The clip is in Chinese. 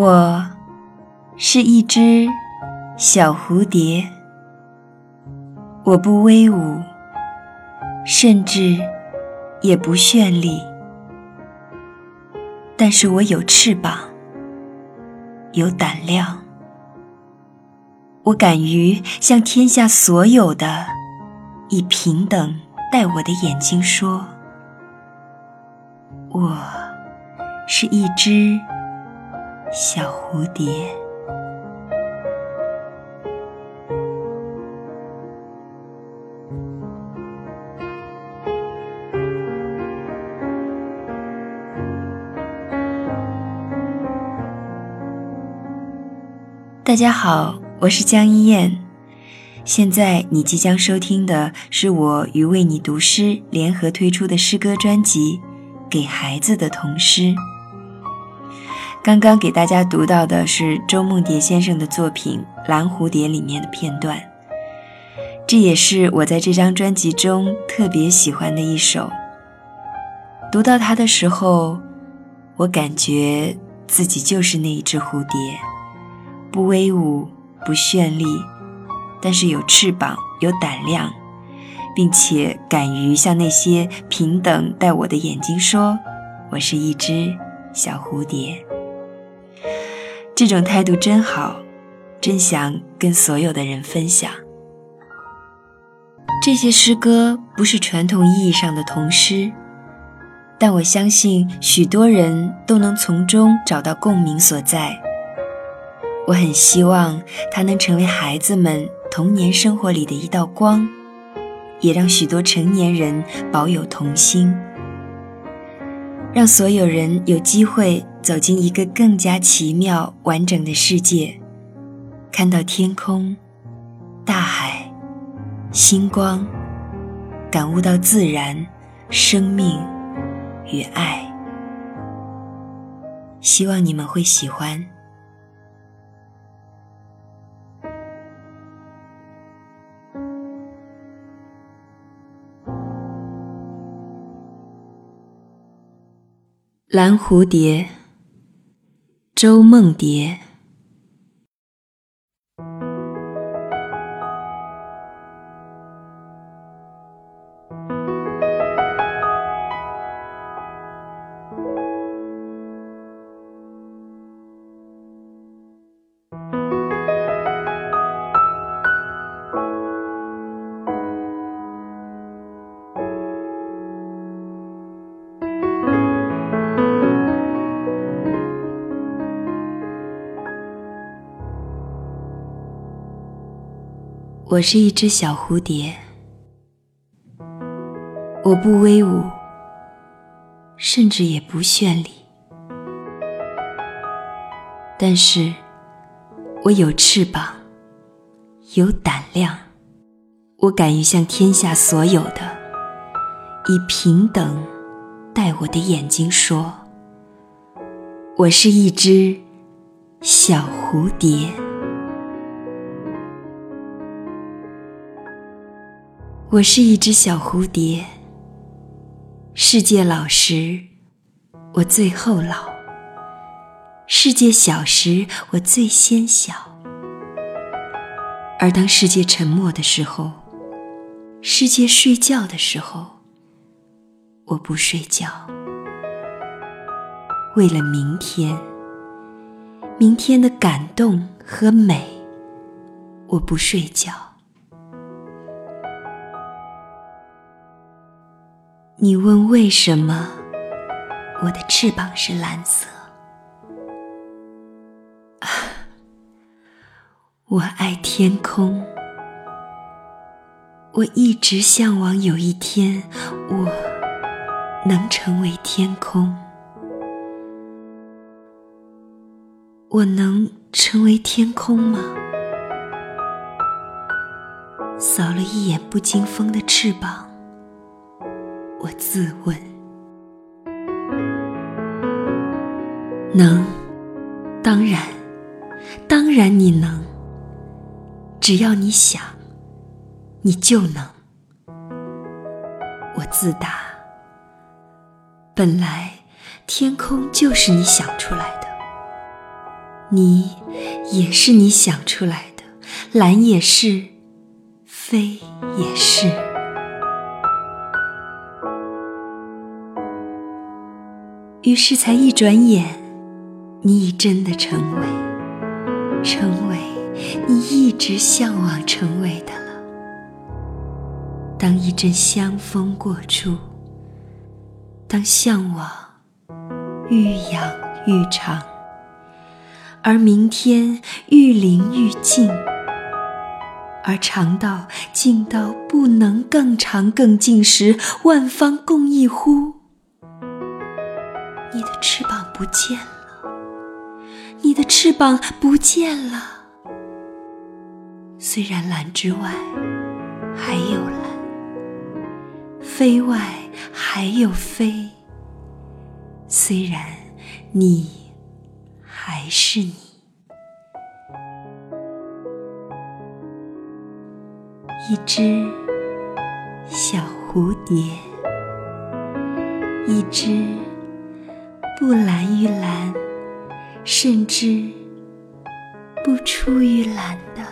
我是一只小蝴蝶，我不威武，甚至也不绚丽，但是我有翅膀，有胆量，我敢于向天下所有的以平等待我的眼睛说：“我是一只。”小蝴蝶，大家好，我是江一燕。现在你即将收听的是我与为你读诗联合推出的诗歌专辑《给孩子的童诗》。刚刚给大家读到的是周梦蝶先生的作品《蓝蝴蝶》里面的片段，这也是我在这张专辑中特别喜欢的一首。读到它的时候，我感觉自己就是那一只蝴蝶，不威武，不绚丽，但是有翅膀，有胆量，并且敢于向那些平等待我的眼睛说：“我是一只小蝴蝶。”这种态度真好，真想跟所有的人分享。这些诗歌不是传统意义上的童诗，但我相信许多人都能从中找到共鸣所在。我很希望它能成为孩子们童年生活里的一道光，也让许多成年人保有童心。让所有人有机会走进一个更加奇妙完整的世界，看到天空、大海、星光，感悟到自然、生命与爱。希望你们会喜欢。蓝蝴蝶，周梦蝶。我是一只小蝴蝶，我不威武，甚至也不绚丽，但是我有翅膀，有胆量，我敢于向天下所有的以平等待我的眼睛说：我是一只小蝴蝶。我是一只小蝴蝶，世界老时，我最后老；世界小时，我最先小。而当世界沉默的时候，世界睡觉的时候，我不睡觉。为了明天，明天的感动和美，我不睡觉。你问为什么我的翅膀是蓝色？啊，我爱天空，我一直向往有一天我能成为天空。我能成为天空吗？扫了一眼不经风的翅膀。我自问，能，当然，当然你能。只要你想，你就能。我自答，本来天空就是你想出来的。你也是你想出来的，蓝也是，飞也是。于是才一转眼，你已真的成为，成为你一直向往成为的了。当一阵香风过处，当向往愈养愈长。而明天愈临愈近，而长到近到不能更长更近时，万方共一呼。不见了，你的翅膀不见了。虽然蓝之外还有蓝，飞外还有飞。虽然你。还是你，一只小蝴蝶，一只不蓝于蓝，甚至不出于蓝的。